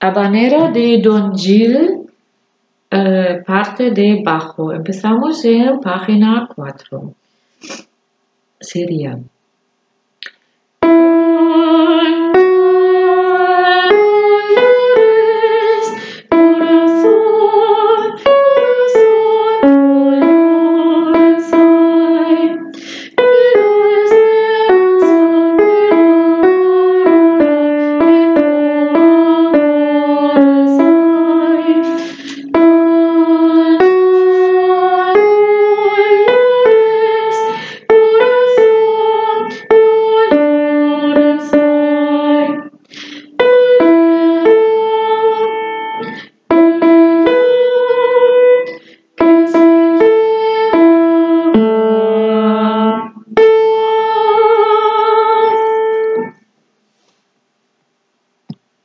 Habanera de Don Gil, eh, parte de bajo. Empezamos en página 4. Sería